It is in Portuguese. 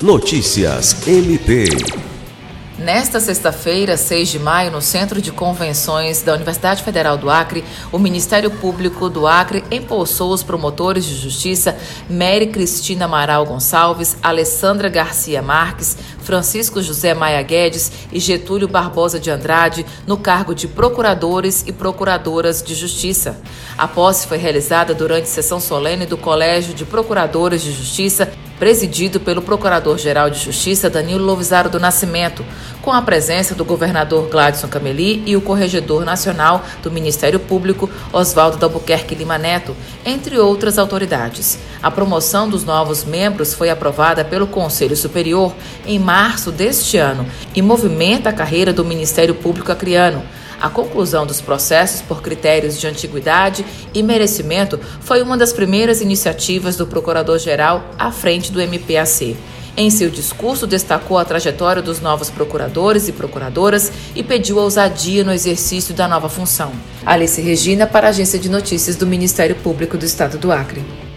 Notícias MP. Nesta sexta-feira, 6 de maio, no Centro de Convenções da Universidade Federal do Acre, o Ministério Público do Acre empossou os promotores de justiça Mary Cristina Amaral Gonçalves, Alessandra Garcia Marques, Francisco José Maia Guedes e Getúlio Barbosa de Andrade no cargo de procuradores e procuradoras de justiça. A posse foi realizada durante sessão solene do Colégio de Procuradores de Justiça presidido pelo Procurador-Geral de Justiça Danilo Lovisaro do Nascimento, com a presença do governador Gladson Cameli e o Corregedor Nacional do Ministério Público Oswaldo Dalbuquerque Lima Neto, entre outras autoridades. A promoção dos novos membros foi aprovada pelo Conselho Superior em março deste ano e movimenta a carreira do Ministério Público Acreano. A conclusão dos processos por critérios de antiguidade e merecimento foi uma das primeiras iniciativas do Procurador-Geral à frente do MPAC. Em seu discurso, destacou a trajetória dos novos procuradores e procuradoras e pediu ousadia no exercício da nova função. Alice Regina, para a Agência de Notícias do Ministério Público do Estado do Acre.